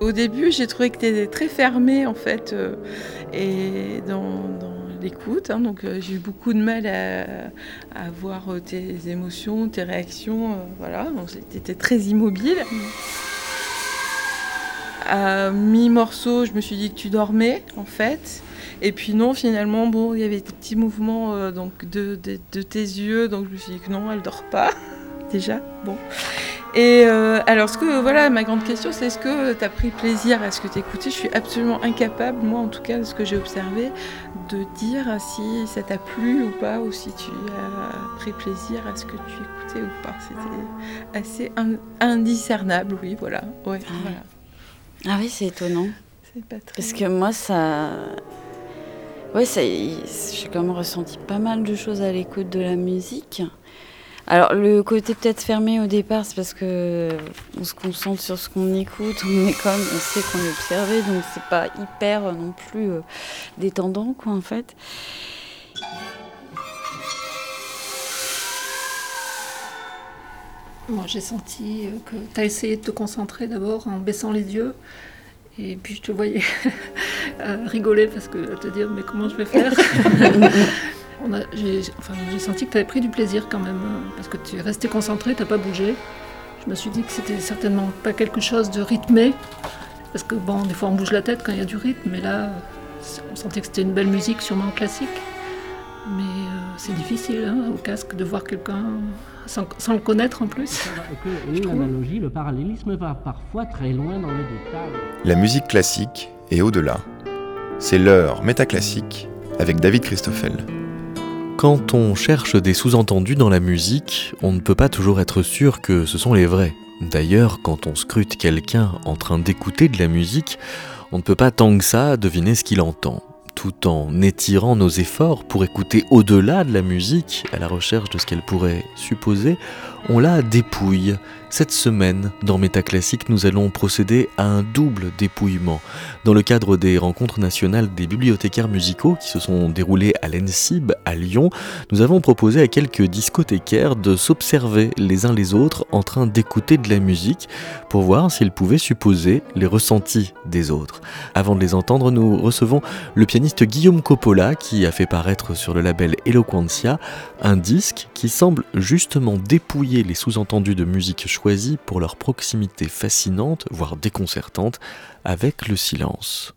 Au début, j'ai trouvé que tu étais très fermé en fait euh, et dans, l'écoute. Hein. donc euh, j'ai eu beaucoup de mal à, voir euh, tes émotions, tes réactions. voilà, tu étais très immobile. À mi-morceau, je me suis dit que tu dormais en fait. Et puis non, finalement, bon, il y avait des petits mouvements donc de, de, tes yeux, donc je me suis dit que non, elle dort pas déjà. Bon. Et euh, alors, ce que, voilà, ma grande question, c'est est-ce que tu as pris plaisir à ce que tu écoutais Je suis absolument incapable, moi en tout cas, de ce que j'ai observé, de dire si ça t'a plu ou pas, ou si tu as pris plaisir à ce que tu écoutais ou pas. C'était assez indiscernable, oui, voilà. Ouais, ah, voilà. ah oui, c'est étonnant. Pas très... Parce que moi, ça. Ouais, j'ai quand même ressenti pas mal de choses à l'écoute de la musique. Alors le côté peut-être fermé au départ, c'est parce que on se concentre sur ce qu'on écoute, on est comme, on sait qu'on est observé, donc c'est pas hyper euh, non plus euh, détendant quoi en fait. Moi j'ai senti euh, que tu as essayé de te concentrer d'abord en baissant les yeux. Et puis je te voyais rigoler parce que te dire mais comment je vais faire? j'ai senti que tu avais pris du plaisir quand même, hein, parce que tu es resté concentré, tu n'as pas bougé. Je me suis dit que c'était certainement pas quelque chose de rythmé, parce que bon, des fois on bouge la tête quand il y a du rythme, mais là, on sentait que c'était une belle musique, sûrement classique. Mais euh, c'est difficile hein, au casque de voir quelqu'un sans, le connaître en plus. l'analogie, le parallélisme va parfois très loin dans les détails. La musique classique est au-delà. C'est l'heure métaclassique avec David Christoffel. Quand on cherche des sous-entendus dans la musique, on ne peut pas toujours être sûr que ce sont les vrais. D'ailleurs, quand on scrute quelqu'un en train d'écouter de la musique, on ne peut pas tant que ça deviner ce qu'il entend. Tout en étirant nos efforts pour écouter au-delà de la musique, à la recherche de ce qu'elle pourrait supposer, on la dépouille. Cette semaine, dans Métaclassique, nous allons procéder à un double dépouillement. Dans le cadre des rencontres nationales des bibliothécaires musicaux qui se sont déroulées à l'ENSIB à Lyon, nous avons proposé à quelques discothécaires de s'observer les uns les autres en train d'écouter de la musique pour voir s'ils pouvaient supposer les ressentis des autres. Avant de les entendre, nous recevons le pianiste Guillaume Coppola qui a fait paraître sur le label Eloquentia un disque qui semble justement les sous-entendus de musique choisis pour leur proximité fascinante, voire déconcertante, avec le silence.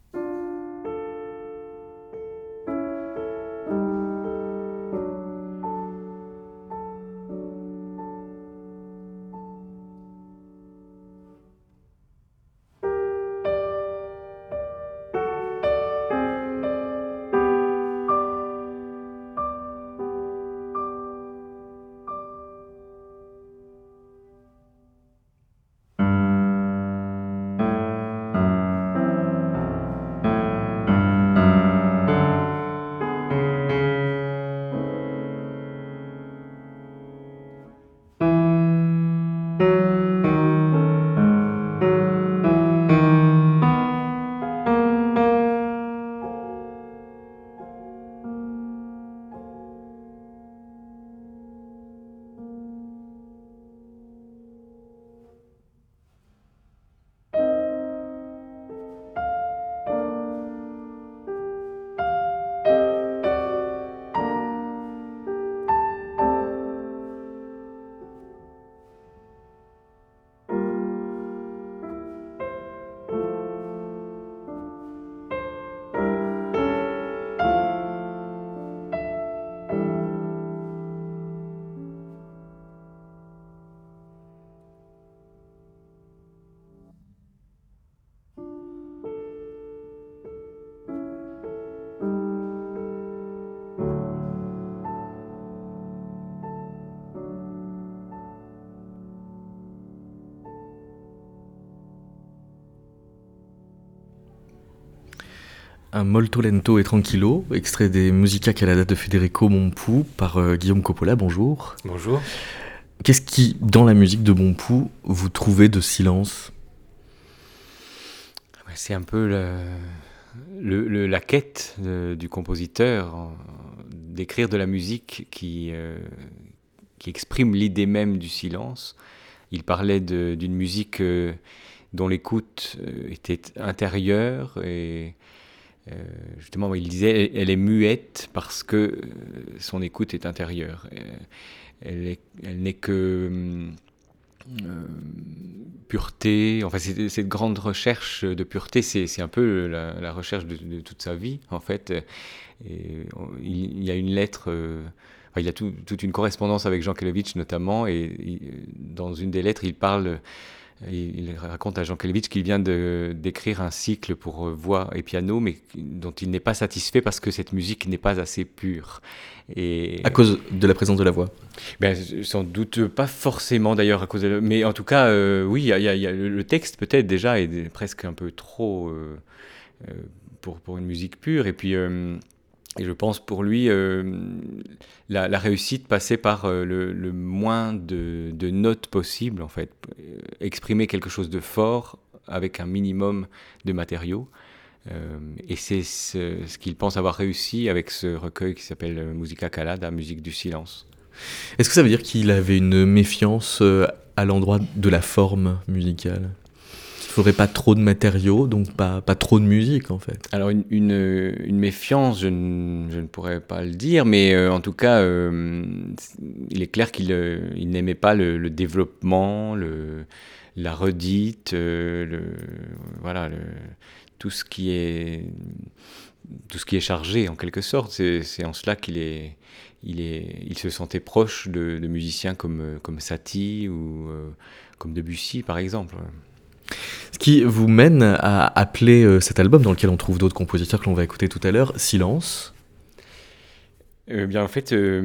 Un molto lento et tranquillo, extrait des Musica Calada de Federico Mompou par euh, Guillaume Coppola. Bonjour. Bonjour. Qu'est-ce qui, dans la musique de Mompou, vous trouvez de silence? C'est un peu le, la quête du compositeur d'écrire de la musique qui, euh, qui exprime l'idée même du silence. Il parlait d'une musique. Euh, dont l'écoute était intérieure et justement, il disait, elle est muette parce que son écoute est intérieure. Elle n'est que euh, pureté, enfin cette grande recherche de pureté, c'est un peu la, recherche de, toute sa vie en fait. Il, y a une lettre, euh, il y a toute une correspondance avec Jean Kelevitch notamment, et dans une des lettres, il parle il raconte à Jean Kelevitch qu'il vient d'écrire un cycle pour voix et piano, mais dont il n'est pas satisfait parce que cette musique n'est pas assez pure. Et... À cause de la présence de la voix ben, Sans doute pas forcément d'ailleurs à cause de Mais en tout cas, euh, oui, y a, le texte peut-être déjà est presque un peu trop euh, euh, pour, pour, une musique pure. Et puis et je pense pour lui, euh, la, réussite passait par euh, le, moins de, notes possible, en fait. Euh, exprimer quelque chose de fort avec un minimum de matériaux. et c'est ce, qu'il pense avoir réussi avec ce recueil qui s'appelle Musica Calada, musique du silence. Est-ce que ça veut dire qu'il avait une méfiance à l'endroit de la forme musicale? Faudrait pas trop de matériaux, donc pas, pas trop de musique en fait. Alors une, une, méfiance, je ne, je ne, pourrais pas le dire, mais euh, en tout cas, euh, il est clair qu'il euh, il n'aimait pas le, développement, le, la redite, voilà, tout ce qui est tout ce qui est chargé en quelque sorte. C'est en cela qu'il est, il est, il se sentait proche de, de musiciens comme comme Satie ou comme Debussy par exemple. Ce qui vous mène à appeler euh, cet album, dans lequel on trouve d'autres compositeurs que l'on va écouter tout à l'heure, Silence. Eh bien, en fait, euh,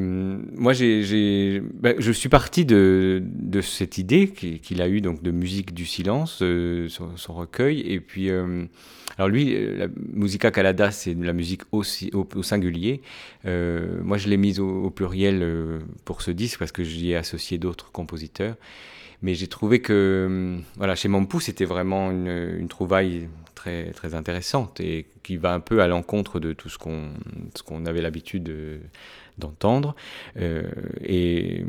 moi, j'ai, bah, je suis parti de, de cette idée qu'il a eue donc de musique du silence, euh, son, recueil, et puis, alors lui, la Musica Calada, c'est la musique aussi, au, singulier. moi, je l'ai mise au, au pluriel pour ce disque parce que j'y ai associé d'autres compositeurs. Mais j'ai trouvé que voilà, chez Mampou, c'était vraiment une, trouvaille très, très intéressante et qui va un peu à l'encontre de tout ce qu'on qu'on avait l'habitude d'entendre. Euh, et,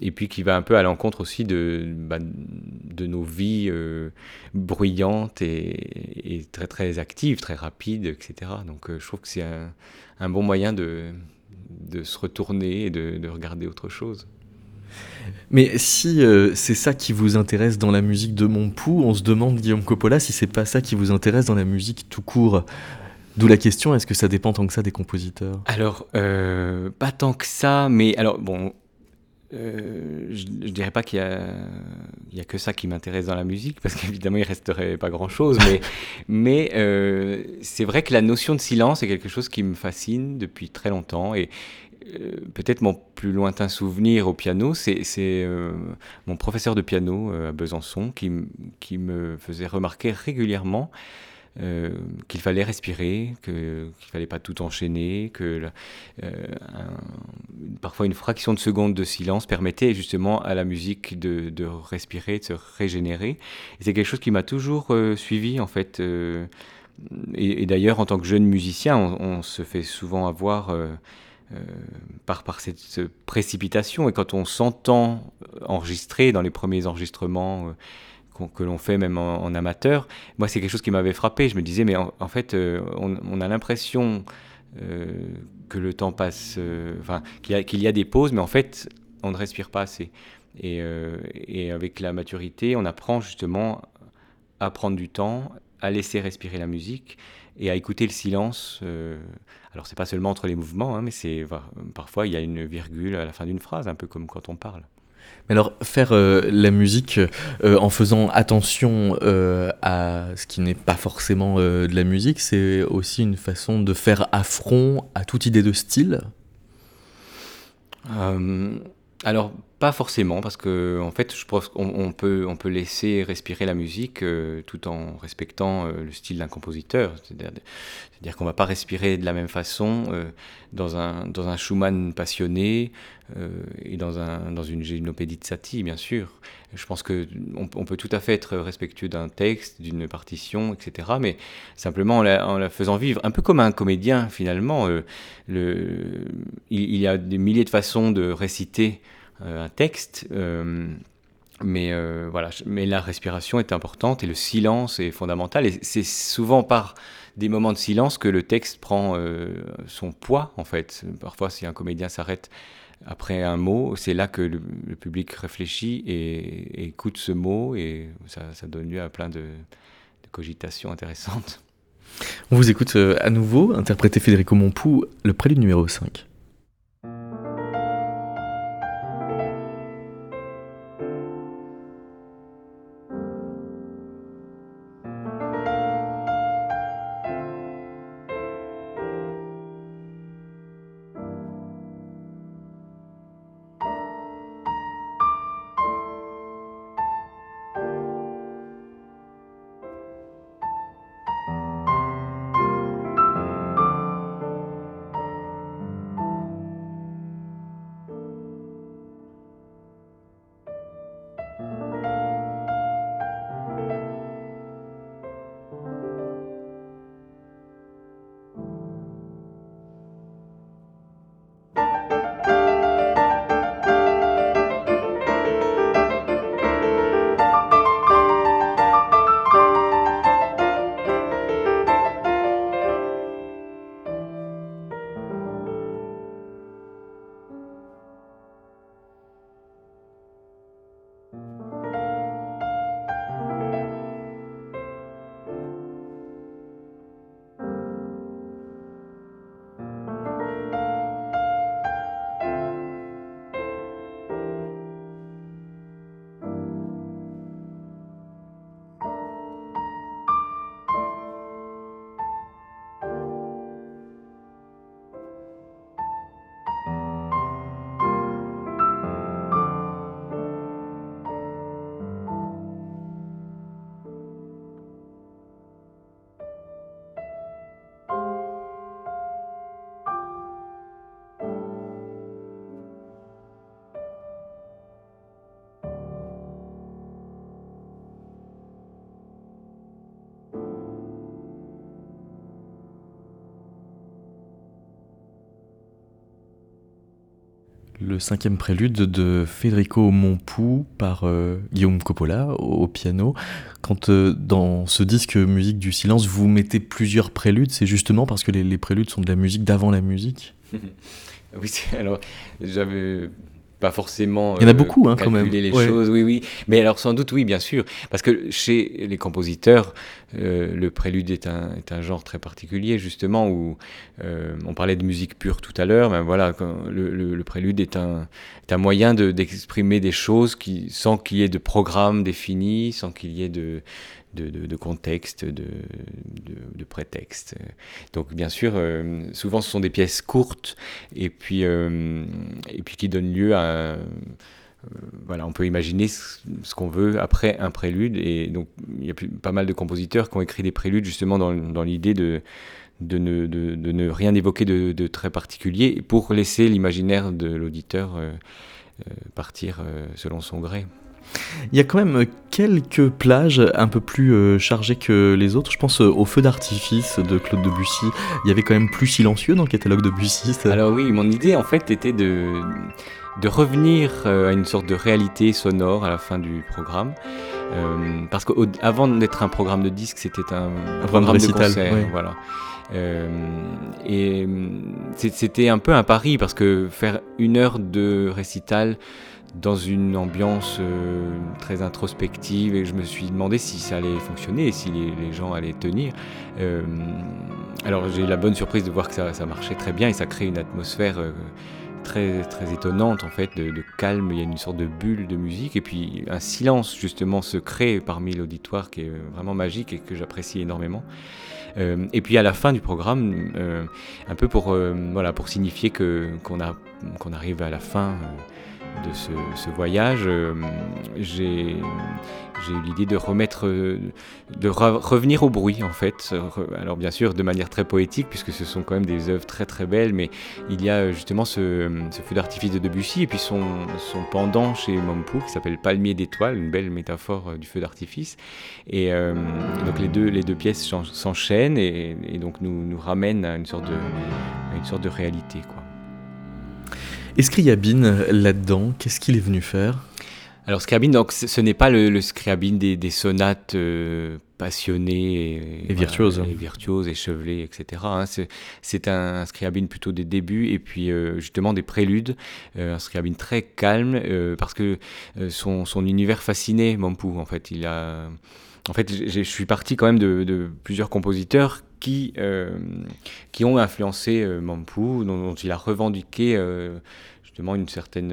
et puis qui va un peu à l'encontre aussi de, bah, de nos vies euh, bruyantes et, très, très actives, très rapides, etc. Donc euh, je trouve que c'est un, bon moyen de, de se retourner et de regarder autre chose. Mais si euh, c'est ça qui vous intéresse dans la musique de mon pouls, on se demande, Guillaume Coppola, si c'est pas ça qui vous intéresse dans la musique tout court. D'où la question, est-ce que ça dépend tant que ça des compositeurs? Alors, euh, pas tant que ça, mais alors, bon, euh, je, ne dirais pas qu'il y a, il y a que ça qui m'intéresse dans la musique, parce qu'évidemment, il resterait pas grand-chose, mais, mais c'est vrai que la notion de silence est quelque chose qui me fascine depuis très longtemps, et, euh, peut-être mon plus lointain souvenir au piano, c'est euh, mon professeur de piano euh, à Besançon qui, me faisait remarquer régulièrement qu'il fallait respirer, qu'il ne fallait pas tout enchaîner, que parfois une fraction de seconde de silence permettait justement à la musique de, respirer, de se régénérer. C'est quelque chose qui m'a toujours suivi en fait. et, d'ailleurs, en tant que jeune musicien, on se fait souvent avoir euh, par, cette, précipitation. Et quand on s'entend enregistrer dans les premiers enregistrements euh, que l'on fait même en, amateur, moi c'est quelque chose qui m'avait frappé. Je me disais, mais en, fait, euh, on, a l'impression que le temps passe, enfin qu'il y, a des pauses, mais en fait, on ne respire pas assez. Et, avec la maturité, on apprend justement à prendre du temps, à laisser respirer la musique et à écouter le silence. Euh, alors c'est pas seulement entre les mouvements, hein, mais c'est parfois il y a une virgule à la fin d'une phrase, un peu comme quand on parle. Mais alors faire euh, la musique euh, en faisant attention à ce qui n'est pas forcément de la musique, c'est aussi une façon de faire affront à toute idée de style? Alors pas forcément, parce que en fait, je pense qu'on peut, on peut laisser respirer la musique euh, tout en respectant euh, le style d'un compositeur. C'est-à-dire qu'on ne va pas respirer de la même façon euh, dans, un, dans un Schumann passionné et dans, un, dans une gymnopédie de Satie, bien sûr. Je pense qu'on on peut tout à fait être respectueux d'un texte, d'une partition, etc. Mais simplement en la, faisant vivre, un peu comme un comédien finalement. le, il, il, y a des milliers de façons de réciter euh, un texte. Euh, mais voilà, mais la respiration est importante et le silence est fondamental. Et c'est souvent par des moments de silence que le texte prend son poids, en fait. Parfois, si un comédien s'arrête après un mot, c'est là que le, public réfléchit et, écoute ce mot et ça, donne lieu à plein de, cogitations intéressantes. On vous écoute euh, à nouveau, interpréter Federico Montpou, le prélude numéro 5. Le cinquième prélude de Federico Montpou par euh, Guillaume Coppola au, piano. Quand euh, dans ce disque Musique du silence, vous mettez plusieurs préludes, c'est justement parce que les, les préludes sont de la musique d'avant la musique? Oui, alors j'avais pas forcément. Il y en a beaucoup, hein, quand même. les choses, oui, oui. Mais alors, sans doute, oui, bien sûr. Parce que chez les compositeurs, euh, le prélude est un, est un, genre très particulier, justement, où euh, on parlait de musique pure tout à l'heure. Ben voilà, le, le, prélude est un, est un moyen d'exprimer des choses qui, sans qu'il y ait de programme défini, sans qu'il y ait de, de, contexte, de, prétexte. Donc bien sûr, euh, souvent ce sont des pièces courtes et puis, euh, et puis qui donnent lieu à... Euh, voilà, on peut imaginer ce, qu'on veut après un prélude. Et donc il y a pas mal de compositeurs qui ont écrit des préludes justement dans, l'idée de, ne, rien évoquer de, très particulier pour laisser l'imaginaire de l'auditeur partir selon son gré. Il y a quand même quelques plages un peu plus euh, chargées que les autres. Je pense euh, au feu d'artifice de Claude Debussy. Il y avait quand même plus silencieux dans le catalogue de Debussy. Alors oui, mon idée en fait était de, de revenir euh, à une sorte de réalité sonore à la fin du programme. parce qu'avant d'être un programme de disque, c'était un, programme de, concert. Voilà. et c'était un peu un pari parce que faire une heure de récital dans une ambiance euh, très introspective et je me suis demandé si ça allait fonctionner et si les, gens allaient tenir. Euh, alors j'ai eu la bonne surprise de voir que ça, marchait très bien et ça crée une atmosphère euh, très, très étonnante en fait, de, calme, il y a une sorte de bulle de musique et puis un silence justement se crée parmi l'auditoire qui est vraiment magique et que j'apprécie énormément. et puis à la fin du programme, un peu pour, voilà, pour signifier qu'on qu'on arrive à la fin de ce, voyage, euh, j'ai eu l'idée de remettre, de revenir au bruit en fait. Alors bien sûr de manière très poétique puisque ce sont quand même des œuvres très très belles, mais il y a euh, justement ce, feu d'artifice de Debussy et puis son, pendant chez Mompou qui s'appelle Palmier d'étoiles, une belle métaphore euh, du feu d'artifice. Et donc les deux, pièces s'enchaînent et, donc nous, nous ramènent à une sorte de, à une sorte de réalité quoi. Y a Bin là-dedans? Qu'est-ce qu'il est venu faire? Alors Scriabine, donc ce n'est pas le, Scriabine des, sonates euh, passionnées et, virtuoses, et virtuoses, échevelées, etc. Hein. C'est un, Scriabine plutôt des débuts et puis euh, justement des préludes, un Scriabine très calme parce que son, son, univers fascinait Mampou. En fait, il a, en fait, je suis parti quand même de, de plusieurs compositeurs qui, euh, qui ont influencé euh, Mampou, dont, il a revendiqué euh, justement une certaine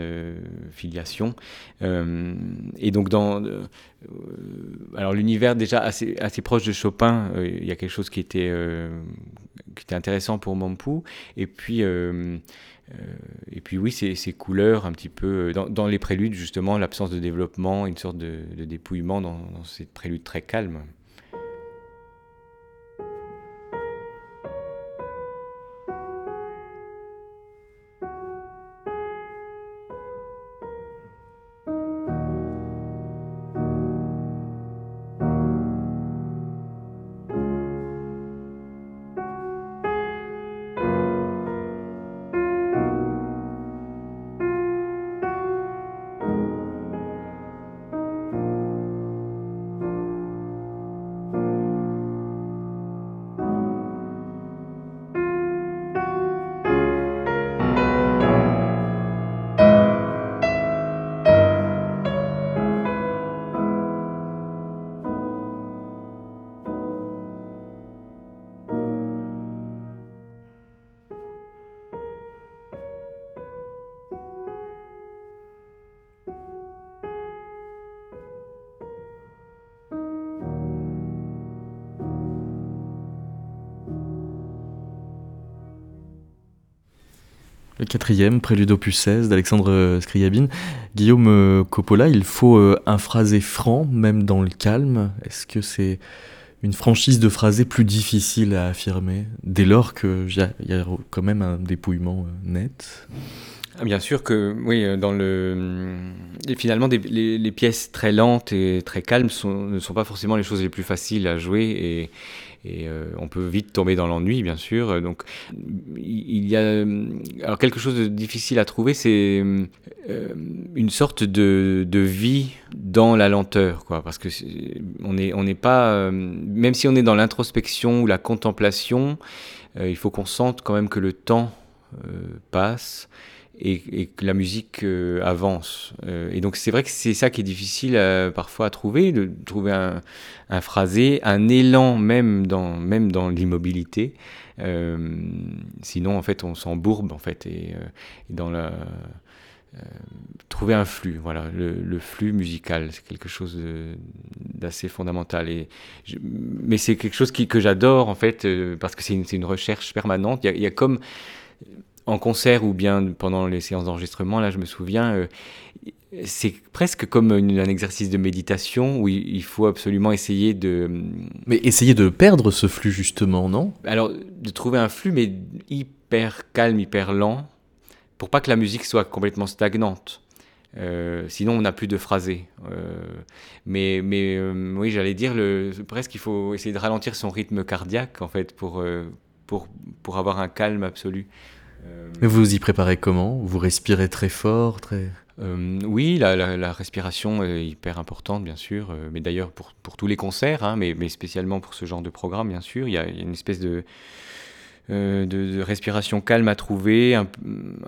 filiation. et donc, dans, alors l'univers déjà assez, proche de Chopin, il y a quelque chose qui était, qui était intéressant pour Mampou. Et puis, et puis oui, ces, couleurs un petit peu, dans, les préludes justement, l'absence de développement, une sorte de, dépouillement dans ces préludes très calmes. Quatrième, Prélude opus 16 d'Alexandre Scriabine. Guillaume euh, Coppola, il faut euh, un phrasé franc, même dans le calme. Est-ce que c'est une franchise de phrasé plus difficile à affirmer, dès lors qu'il y, a quand même un dépouillement euh, net? Ah, Bien sûr que, oui, dans le. Et finalement, les, pièces très lentes et très calmes ne sont pas forcément les choses les plus faciles à jouer. Et, et euh, on peut vite tomber dans l'ennui, bien sûr. Donc, il y a alors quelque chose de difficile à trouver, c'est euh, une sorte de, vie dans la lenteur, quoi. Parce que on n'est pas, euh, même si on est dans l'introspection ou la contemplation, il faut qu'on sente quand même que le temps passe et, que la musique euh, avance. Euh, et donc c'est vrai que c'est ça qui est difficile euh, parfois à trouver, de trouver un, un, phrasé, un élan même dans, même dans l'immobilité. sinon en fait on s'embourbe en fait et, dans la trouver un flux, voilà, le, flux musical, c'est quelque chose d'assez fondamental. Et mais c'est quelque chose que j'adore en fait, parce que c'est une, recherche permanente. Il y a, comme en concert ou bien pendant les séances d'enregistrement, là je me souviens, euh, c'est presque comme un exercice de méditation où il faut absolument essayer de... Mais essayer de perdre ce flux justement, non? Alors de trouver un flux mais hyper calme, hyper lent, pour pas que la musique soit complètement stagnante. Euh, sinon, on n'a plus de phrasé. Euh, mais mais oui, j'allais dire, le, presque il faut essayer de ralentir son rythme cardiaque, en fait, pour, pour, pour avoir un calme absolu. Euh, Mais vous vous y préparez comment? Vous respirez très fort très... Euh, oui, la, respiration est hyper importante, bien sûr, euh, mais d'ailleurs pour, pour, tous les concerts, hein, mais, mais, spécialement pour ce genre de programme, bien sûr, il y a une espèce de, euh, de, respiration calme à trouver, un,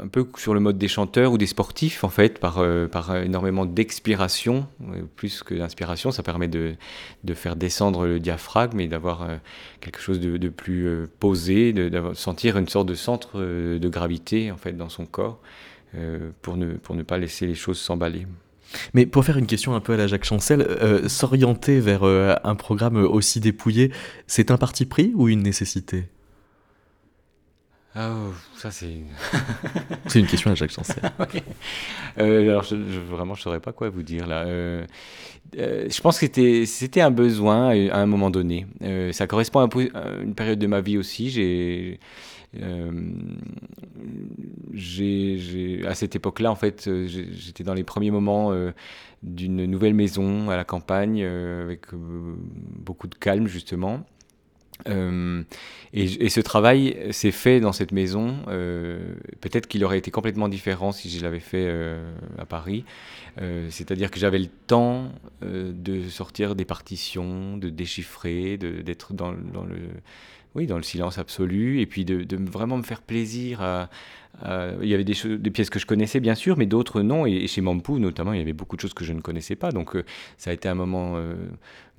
peu sur le mode des chanteurs ou des sportifs, en fait, par, euh, par énormément d'expiration, euh, plus que d'inspiration. Ça permet de, de, faire descendre le diaphragme et d'avoir quelque chose de, de plus posé, de, sentir une sorte de centre de gravité, en fait, dans son corps, pour, ne, pour ne pas laisser les choses s'emballer. Mais pour faire une question un peu à la Jacques Chancel, s'orienter vers un programme aussi dépouillé, c'est un parti pris ou une nécessité? Ah, ça c'est. c'est une question à Jacques Chancel. euh, alors, je, je, vraiment, je saurais pas quoi vous dire là. Euh, euh, je pense que c'était, c'était un besoin à un moment donné. Ça correspond à une période de ma vie aussi. J'ai, j'ai, j'ai, à cette époque-là, en fait, j'étais dans les premiers moments d'une nouvelle maison à la campagne avec beaucoup de calme justement. Euh, et, ce travail s'est fait dans cette maison. Euh, peut-être qu'il aurait été complètement différent si je l'avais fait euh, à Paris. C'est-à-dire que j'avais le temps de sortir des partitions, de déchiffrer, d'être dans, dans, le, oui, dans le silence absolu, et puis de, vraiment me faire plaisir à, il y avait des, pièces que je connaissais bien sûr, mais d'autres non. Et, chez Mampou notamment, il y avait beaucoup de choses que je ne connaissais pas. Donc ça a été un moment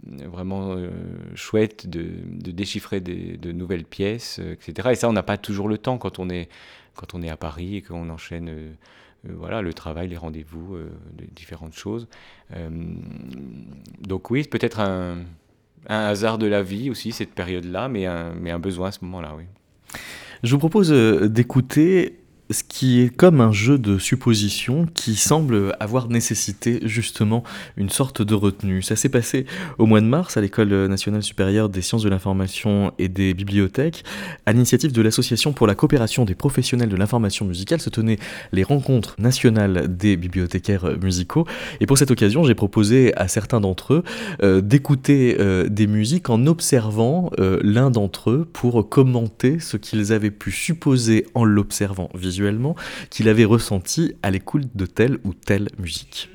vraiment euh, chouette de, déchiffrer de nouvelles pièces, euh, etc. Et ça, on n'a pas toujours le temps quand on est, quand on est à Paris et qu'on enchaîne euh, voilà, le travail, les rendez-vous, différentes choses. donc oui, peut-être un, un, hasard de la vie aussi, cette période-là, mais un, besoin à ce moment-là, oui. Je vous propose d'écouter ce qui est comme un jeu de supposition qui semble avoir nécessité justement une sorte de retenue. Ça s'est passé au mois de mars à l'École nationale supérieure des sciences de l'information et des bibliothèques. À l'initiative de l'Association pour la coopération des professionnels de l'information musicale se tenaient les rencontres nationales des bibliothécaires musicaux. Et pour cette occasion, j'ai proposé à certains d'entre eux euh, d'écouter euh, des musiques en observant euh, l'un d'entre eux pour commenter ce qu'ils avaient pu supposer en l'observant visuellement qu'il avait ressenti à l'écoute de telle ou telle musique.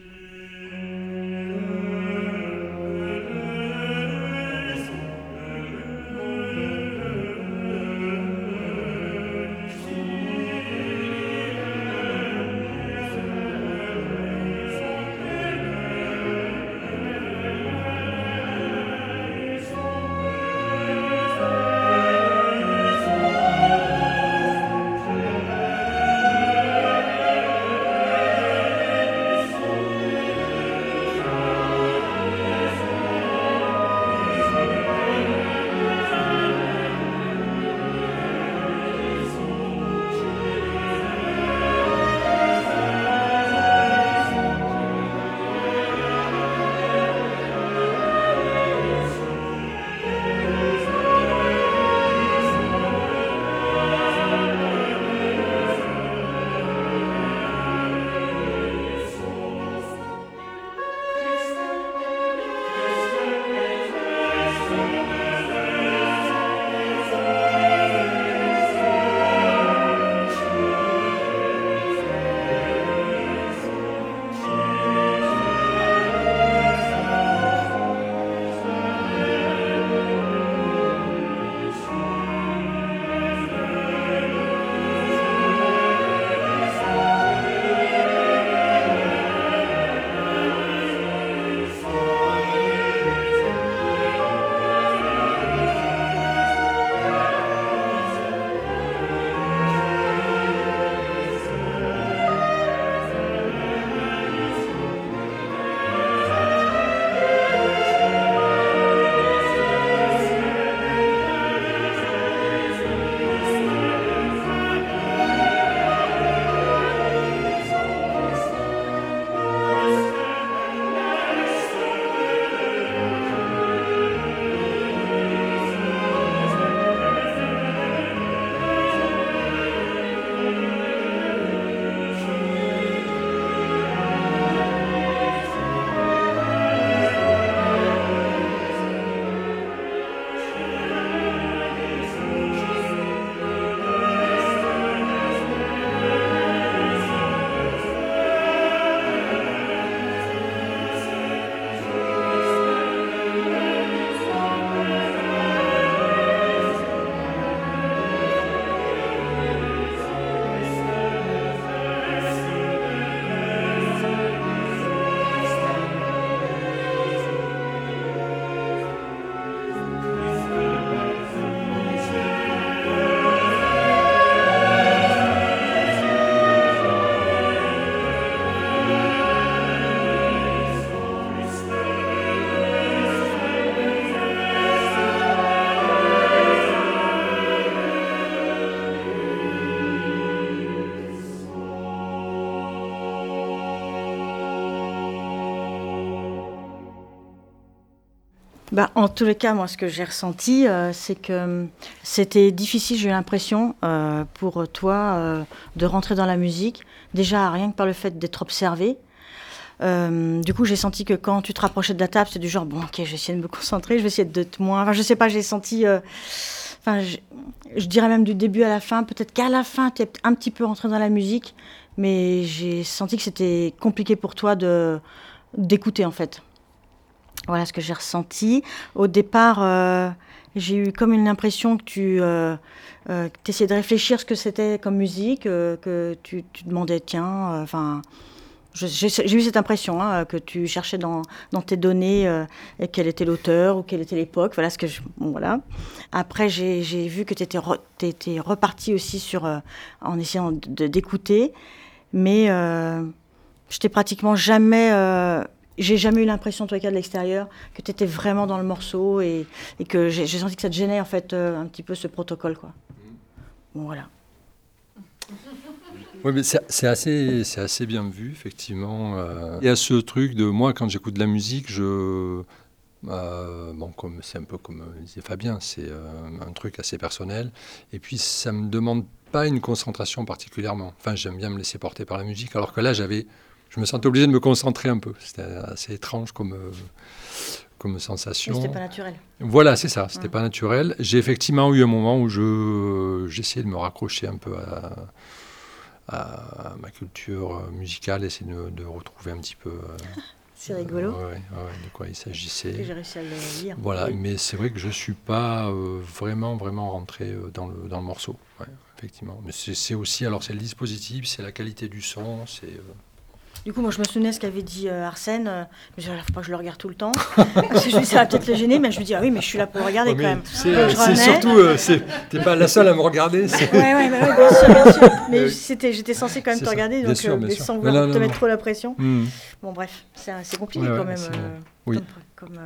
Bah, en tous les cas, moi, ce que j'ai ressenti, euh, c'est que euh, c'était difficile, j'ai l'impression, euh, pour toi de rentrer dans la musique. Déjà, rien que par le fait d'être observé. du coup, j'ai senti que quand tu te rapprochais de la table, c'est du genre, bon, ok, je essayer de me concentrer, je vais essayer de moins. Enfin, je sais pas, j'ai senti. Enfin, je, dirais même du début à la fin. Peut-être qu'à la fin, tu es un petit peu rentré dans la musique, mais j'ai senti que c'était compliqué pour toi de d'écouter en fait. Voilà ce que j'ai ressenti. Au départ, j'ai eu comme une impression que tu euh, euh, essayais de réfléchir ce que c'était comme musique, euh, que tu, demandais, tiens, enfin. j'ai eu cette impression hein, que tu cherchais dans, tes données quel était l'auteur ou quelle était l'époque. Voilà ce que je, voilà. Après, j'ai vu que tu étais, étais, reparti aussi sur, en essayant d'écouter, mais je t'ai pratiquement jamais j'ai jamais eu l'impression, toi, cas de l'extérieur, que tu étais vraiment dans le morceau et, et que j'ai senti que ça te gênait, en fait, euh, un petit peu ce protocole, quoi. Bon, voilà. Oui, mais c'est assez, assez bien vu, effectivement. Euh. Il y a ce truc de moi, quand j'écoute de la musique, je. Euh, bon, comme c'est un peu comme disait Fabien, c'est un truc assez personnel. Et puis, ça me demande pas une concentration particulièrement. Enfin, j'aime bien me laisser porter par la musique, alors que là, j'avais je me sentais obligé de me concentrer un peu. C'était assez étrange comme, euh, comme sensation. C'était pas naturel. Voilà, c'est ça, c'était pas naturel. J'ai effectivement eu un moment où je, j'essayais de me raccrocher un peu à, à ma culture musicale, essayer de, de retrouver un petit peu. Euh, c'est rigolo. Ouais, de quoi il s'agissait. J'ai réussi à le lire. Voilà, mais c'est vrai que je ne suis pas euh, vraiment, vraiment rentré dans le, dans le morceau. effectivement. Mais c'est aussi, alors c'est le dispositif, c'est la qualité du son, c'est. Du coup, moi, je me souvenais ce qu'avait dit euh, Arsène. Euh, je me disais, faut pas que je le regarde tout le temps. Parce que je me ça va peut-être le gêner, mais je me dis, ah oui, mais je suis là pour le regarder quand même. C'est surtout, euh, t'es pas la seule à me regarder. Ouais, ouais, bah bien sûr, bien sûr. Mais j'étais censé quand même te regarder, donc sûr, sans vouloir te mettre trop la pression. Hmm. Bon, bref, c'est compliqué quand même oui. comme,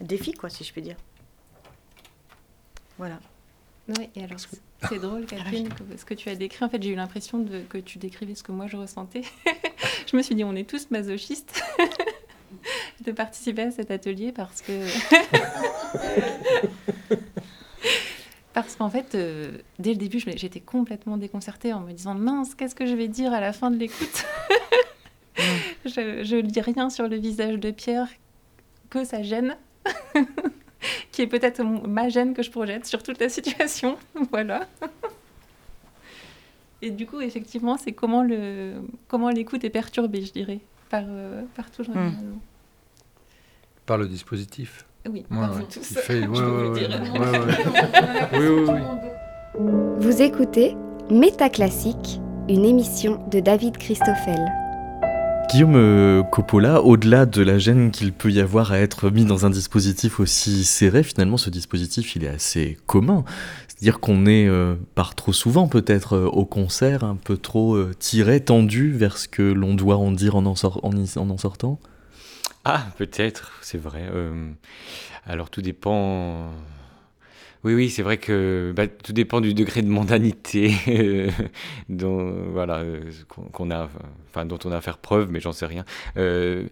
défi, quoi, si je peux dire. Voilà. Oui, et alors c'est drôle, ah Catherine, ce que tu as décrit. En fait, j'ai eu l'impression que tu décrivais ce que moi je ressentais. je me suis dit, on est tous masochistes de participer à cet atelier parce que. parce qu'en fait, euh, dès le début, j'étais complètement déconcertée en me disant mince, qu'est-ce que je vais dire à la fin de l'écoute? Je ne dis rien sur le visage de Pierre que ça gêne qui est peut-être ma gêne que je projette sur toute la situation. voilà. Et du coup, effectivement, c'est comment le comment l'écoute est perturbée, je dirais, par, euh, par tout le hmm. Par le dispositif. Oui, par. Fait, oui, oui. Vous écoutez Métaclassique, une émission de David Christoffel. Guillaume euh, Coppola, au-delà de la gêne qu'il peut y avoir à être mis dans un dispositif aussi serré, finalement ce dispositif il est assez commun. C'est-à-dire qu'on est, euh, par trop souvent peut-être euh, au concert un peu trop tiré, tendu vers ce que l'on doit en dire en en sortant? Ah, peut-être, c'est vrai. alors tout dépend oui, oui, c'est vrai que bah, tout dépend du degré de mondanité dont, voilà, euh, dont on a à faire preuve, mais j'en sais rien. Euh,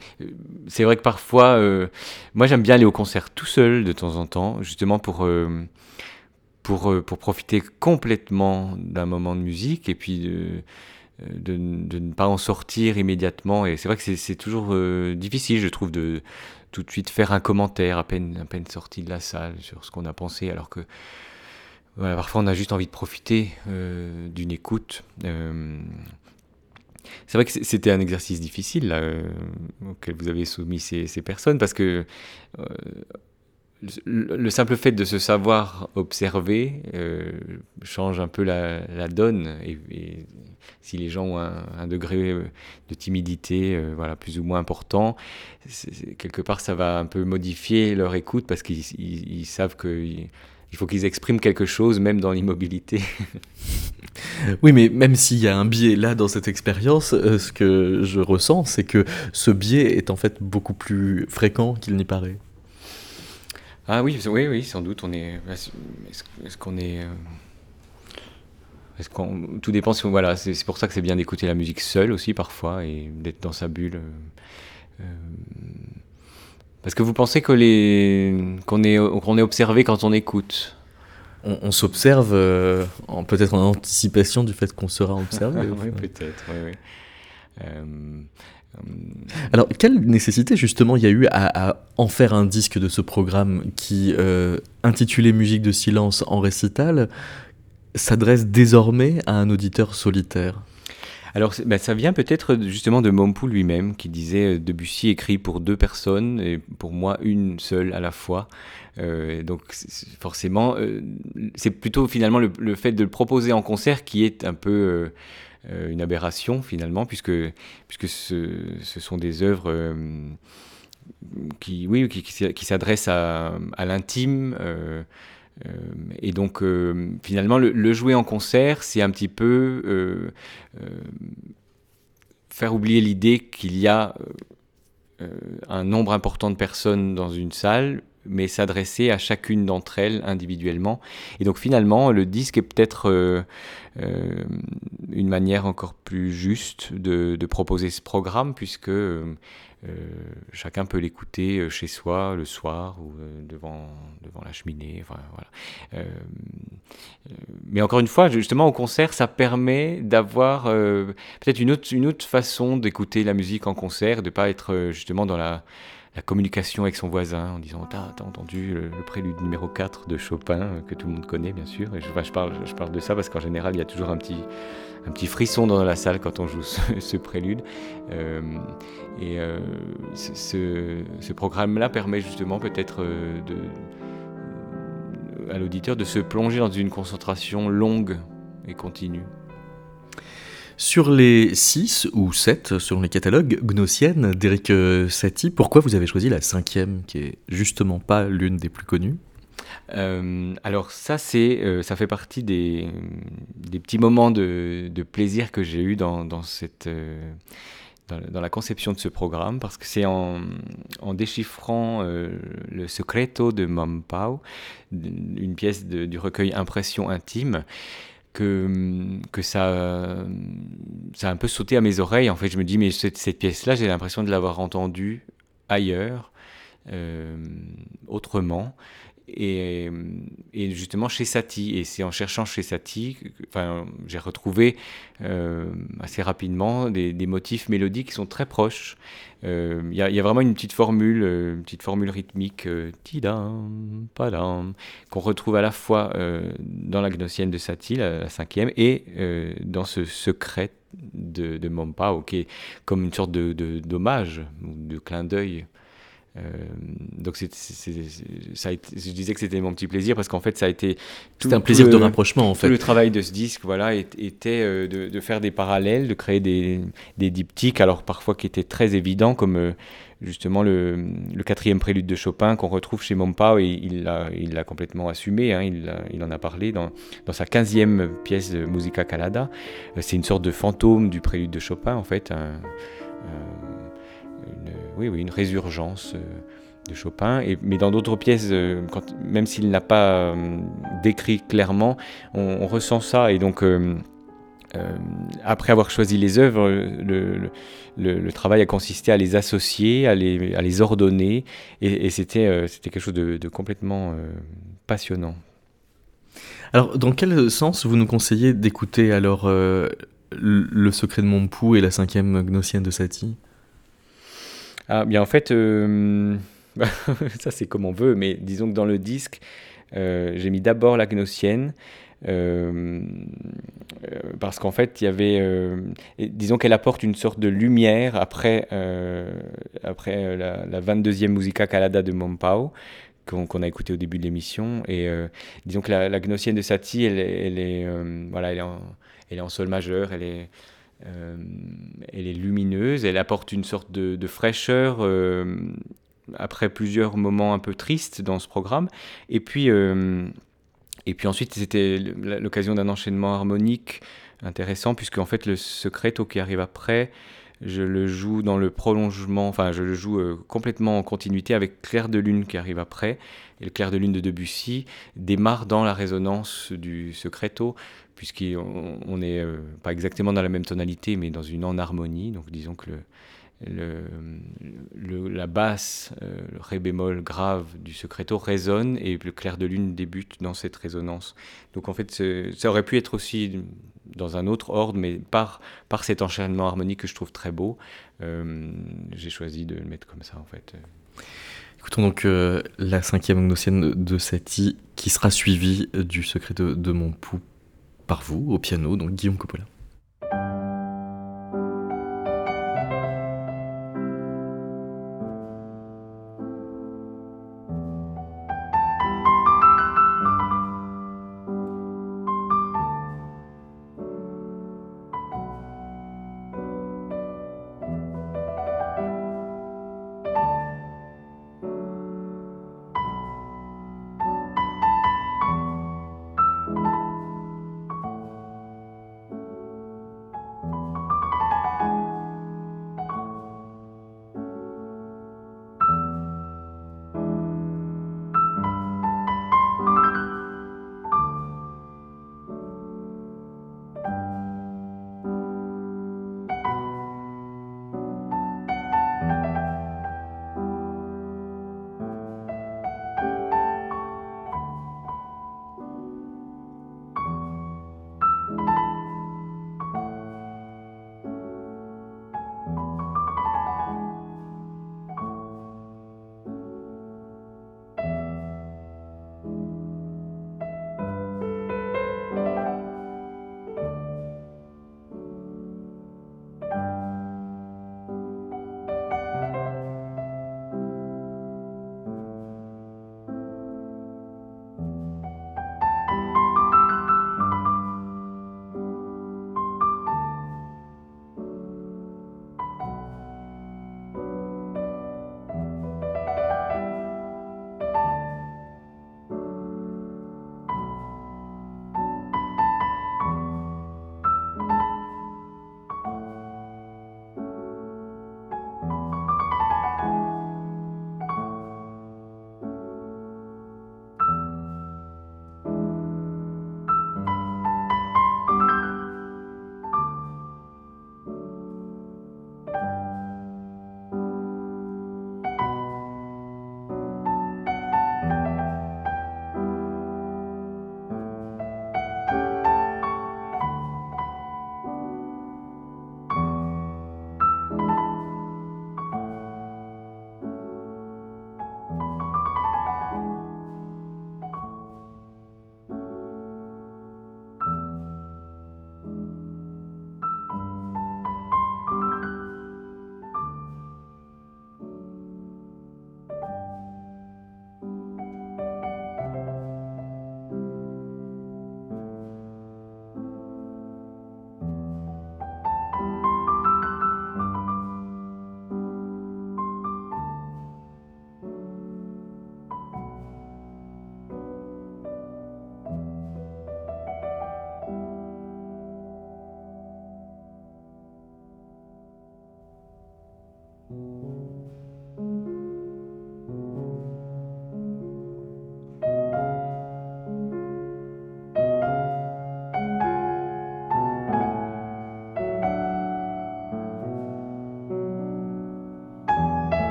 c'est vrai que parfois, euh, moi j'aime bien aller au concert tout seul de temps en temps, justement pour, pour, pour profiter complètement d'un moment de musique et puis de, de, ne pas en sortir immédiatement. Et c'est vrai que c'est toujours difficile, je trouve, de tout de suite faire un commentaire à peine, à peine sorti de la salle sur ce qu'on a pensé, alors que parfois on a juste envie de profiter euh, d'une écoute. Euh, c'est vrai que c'était un exercice difficile euh, auquel vous avez soumis ces, ces personnes, parce que le, simple fait de se savoir observer euh, change un peu la, donne. Et, si les gens ont un, degré euh, de timidité euh, voilà, plus ou moins important, quelque part ça va un peu modifier leur écoute parce qu'ils savent qu'il il faut qu'ils expriment quelque chose même dans l'immobilité. oui, mais même s'il y a un biais là dans cette expérience, ce que je ressens, c'est que ce biais est en fait beaucoup plus fréquent qu'il n'y paraît. Ah oui, oui, oui, sans doute. On est. Est-ce qu'on est. Euh, est-ce qu'on, tout dépend. Si voilà, c'est pour ça que c'est bien d'écouter la musique seule aussi parfois et d'être dans sa bulle. Euh, euh, parce que vous pensez que les qu'on est qu'on est observé quand on écoute? On, s'observe en, peut-être en anticipation du fait qu'on sera observé. oui, peut-être. Oui, oui. Alors, quelle nécessité justement il y a eu à, en faire un disque de ce programme qui, intitulé Musique de silence en récital, s'adresse désormais à un auditeur solitaire? Alors, bah, ça vient peut-être justement de Mompou lui-même, qui disait Debussy écrit pour deux personnes et pour moi une seule à la fois. Euh, donc forcément, euh, c'est plutôt finalement le, fait de le proposer en concert qui est un peu euh, une aberration finalement, puisque, ce, sont des œuvres qui, oui, qui, s'adressent à, à l'intime. et donc, finalement, le, jouer en concert, c'est un petit peu faire oublier l'idée qu'il y a un nombre important de personnes dans une salle, mais s'adresser à chacune d'entre elles individuellement. Et donc finalement, le disque est peut-être euh, euh, une manière encore plus juste de, proposer ce programme, puisque euh, chacun peut l'écouter chez soi le soir ou devant, devant la cheminée. Mais encore une fois, justement, au concert, ça permet d'avoir peut-être une autre, une autre façon d'écouter la musique en concert, de ne pas être justement dans la la communication avec son voisin en disant T'as entendu le, prélude numéro 4 de Chopin, euh, que tout le monde connaît bien sûr. Et je, je, parle, je parle de ça parce qu'en général, il y a toujours un petit, un petit frisson dans la salle quand on joue ce, prélude. Euh, et euh, ce, ce programme-là permet justement peut-être à l'auditeur de se plonger dans une concentration longue et continue. Sur les 6 ou 7, selon les catalogues, gnossiennes d'Eric euh, Satie, pourquoi vous avez choisi la cinquième, qui est justement pas l'une des plus connues? Euh, alors ça, c'est, euh, ça fait partie des, petits moments de, plaisir que j'ai eu dans, cette, dans, la conception de ce programme, parce que c'est en, déchiffrant le Secreto de Mampao, une pièce du recueil Impression intime, que, que ça, ça a un peu sauté à mes oreilles. En fait, je me dis, mais cette, cette pièce-là, j'ai l'impression de l'avoir entendue ailleurs, euh, autrement. Et, justement chez Satie. Et c'est en cherchant chez Satie, enfin, j'ai retrouvé euh, assez rapidement des, motifs mélodiques qui sont très proches. Euh, il y, a vraiment une petite formule, euh, une petite formule rythmique, qu'on retrouve à la fois dans la gnossienne de Satie, la, cinquième, et dans ce secret de, de Mompao, qui est comme une sorte de d'hommage, de, de clin d'œil euh, donc c'est, ça je disais que c'était mon petit plaisir parce qu'en fait ça a été tout un plaisir de rapprochement en fait. le travail de ce disque voilà était euh, de, de, faire des parallèles, de créer des, des, diptyques alors parfois qui étaient très évidents comme euh, justement le, le, quatrième prélude de Chopin qu'on retrouve chez Mompa et il l'a il complètement assumé, hein, il, il, en a parlé dans, dans sa quinzième pièce de Musica Calada. C'est une sorte de fantôme du prélude de Chopin en fait. Un, oui, oui, une résurgence euh, de Chopin. Mais dans d'autres pièces, euh, même s'il n'a pas euh, décrit clairement, on, ressent ça. Et donc, après avoir choisi les œuvres, le, travail a consisté à les associer, à les, à les ordonner. Et, c'était quelque chose de, complètement passionnant. Alors, dans quel sens vous nous conseillez d'écouter alors Le secret de mon et la cinquième gnossienne de Satie? Ah, bien en fait, euh, ça c'est comme on veut, mais disons que dans le disque, euh, j'ai mis d'abord la gnossienne. Euh, parce qu'en fait, il y avait, disons qu'elle apporte une sorte de lumière après, après la, 22e Musica Calada de Mompao, qu'on a écouté au début de l'émission. Et disons que la, la, gnossienne de Satie, elle, elle est, voilà, elle est, en, elle est en sol majeur, elle est, euh, elle est lumineuse, elle apporte une sorte de, fraîcheur euh, après plusieurs moments un peu tristes dans ce programme. Et puis, euh, et puis ensuite, c'était l'occasion d'un enchaînement harmonique intéressant, puisque en fait, le secreto qui arrive après, je le joue dans le prolongement, enfin, je le joue complètement en continuité avec Clair de Lune qui arrive après. Et le Clair de Lune de Debussy démarre dans la résonance du secreto, puisqu'on n'est euh, pas exactement dans la même tonalité, mais dans une en harmonie. Donc disons que la basse, euh, le ré bémol grave du secreto résonne et le clair de lune débute dans cette résonance. Donc en fait, ça aurait pu être aussi dans un autre ordre, mais par, par cet enchaînement harmonique que je trouve très beau, euh, j'ai choisi de le mettre comme ça en fait. Écoutons donc la cinquième nocienne de Satie qui sera suivie du secret de, de mon pouls par vous au piano, donc Guillaume Coppola.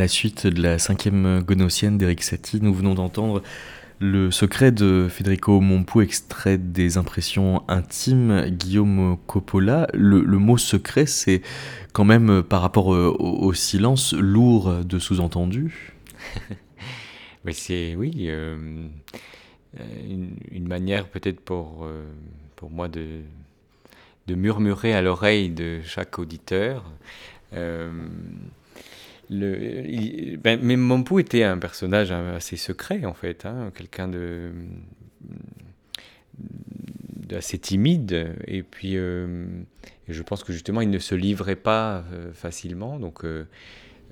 La suite de la cinquième Gonosienne d'Eric Satie, nous venons d'entendre le secret de Federico Mompou, extrait des impressions intimes, Guillaume Coppola. Le, mot secret, c'est quand même, par rapport au, silence, lourd de sous-entendu. C'est, oui, euh, une, manière peut-être pour, euh, pour moi de, de murmurer à l'oreille de chaque auditeur. Euh, le, ben, mais Mompou était un personnage assez secret en fait, hein, quelqu'un de assez timide et puis euh, je pense que justement il ne se livrait pas euh, facilement donc euh,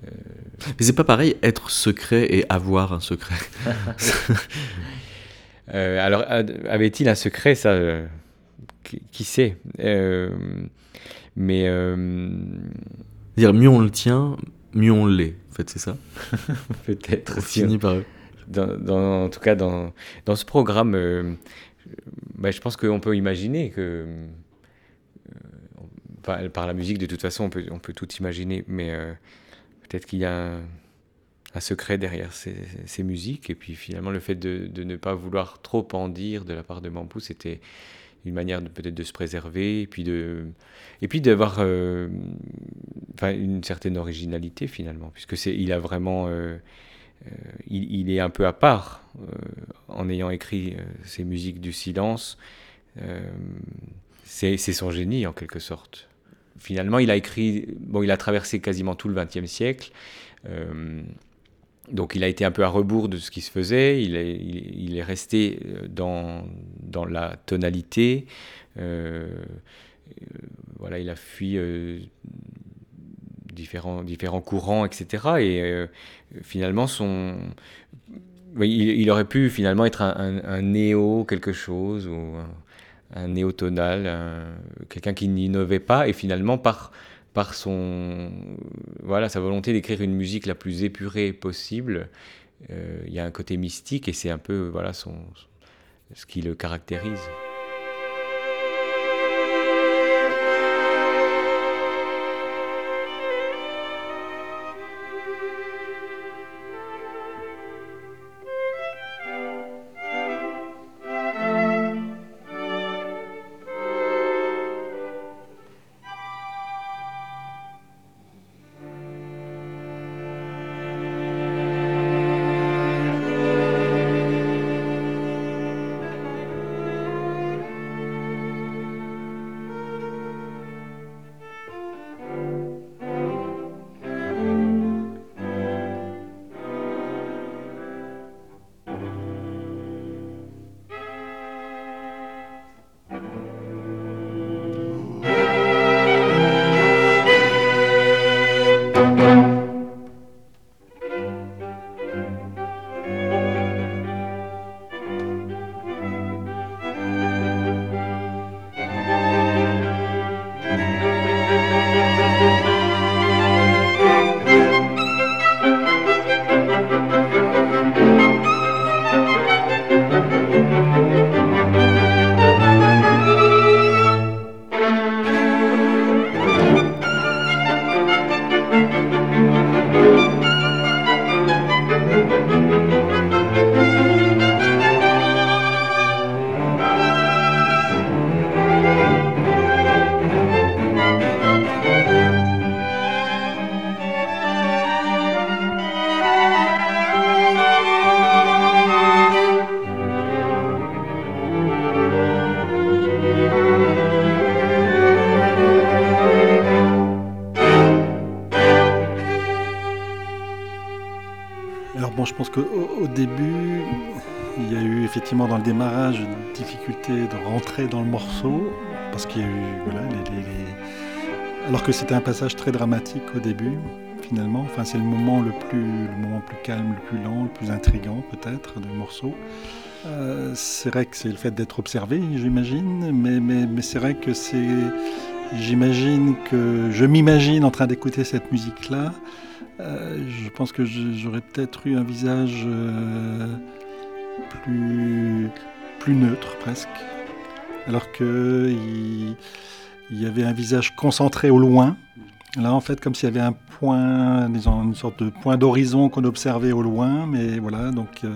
mais c'est pas pareil être secret et avoir un secret. Alors avait-il un secret ça qui, sait mais dire mieux on le tient mieux on l'est. En fait, c'est ça Peut-être. Fini par eux. Dans, en tout cas, dans, dans ce programme, euh, bah, je pense qu'on peut imaginer que. Euh, par, la musique, de toute façon, on peut, on peut tout imaginer, mais euh, peut-être qu'il y a un, secret derrière ces, ces, musiques. Et puis finalement, le fait de, de, ne pas vouloir trop en dire de la part de Mampou, c'était une manière peut-être de se préserver et puis de et puis d'avoir euh, enfin, une certaine originalité finalement puisque c'est il a vraiment euh, euh, il, est un peu à part en ayant écrit ces musiques du silence. C'est son génie en quelque sorte. Finalement il a écrit bon il a traversé quasiment tout le XXe siècle donc il a été un peu à rebours de ce qui se faisait, il est, resté euh, dans, dans la tonalité, euh, euh, voilà, il a fui différents, différents courants, etc. Et finalement, son, il, aurait pu finalement être un, néo quelque chose, ou un, un néotonal, quelqu'un qui n'innovait pas, et finalement par par son, voilà, sa volonté d'écrire une musique la plus épurée possible. Euh, il y a un côté mystique et c'est un peu voilà, son, ce qui le caractérise. Dans le démarrage une difficulté de rentrer dans le morceau, parce qu'il y a eu. Alors que c'était un passage très dramatique au début, finalement. Enfin, c'est le moment le plus, le moment plus calme, le plus lent, le plus intrigant, peut-être, du morceau. Euh, c'est vrai que c'est le fait d'être observé, j'imagine, mais, mais, mais c'est vrai que c'est. J'imagine que. Je m'imagine en train d'écouter cette musique-là. Euh, je pense que j'aurais peut-être eu un visage. Euh, plus, plus neutre presque, alors qu'il il y avait un visage concentré au loin, Là, en fait, comme s'il y avait un point, disons, une sorte de point d'horizon qu'on observait au loin, mais voilà, donc, euh,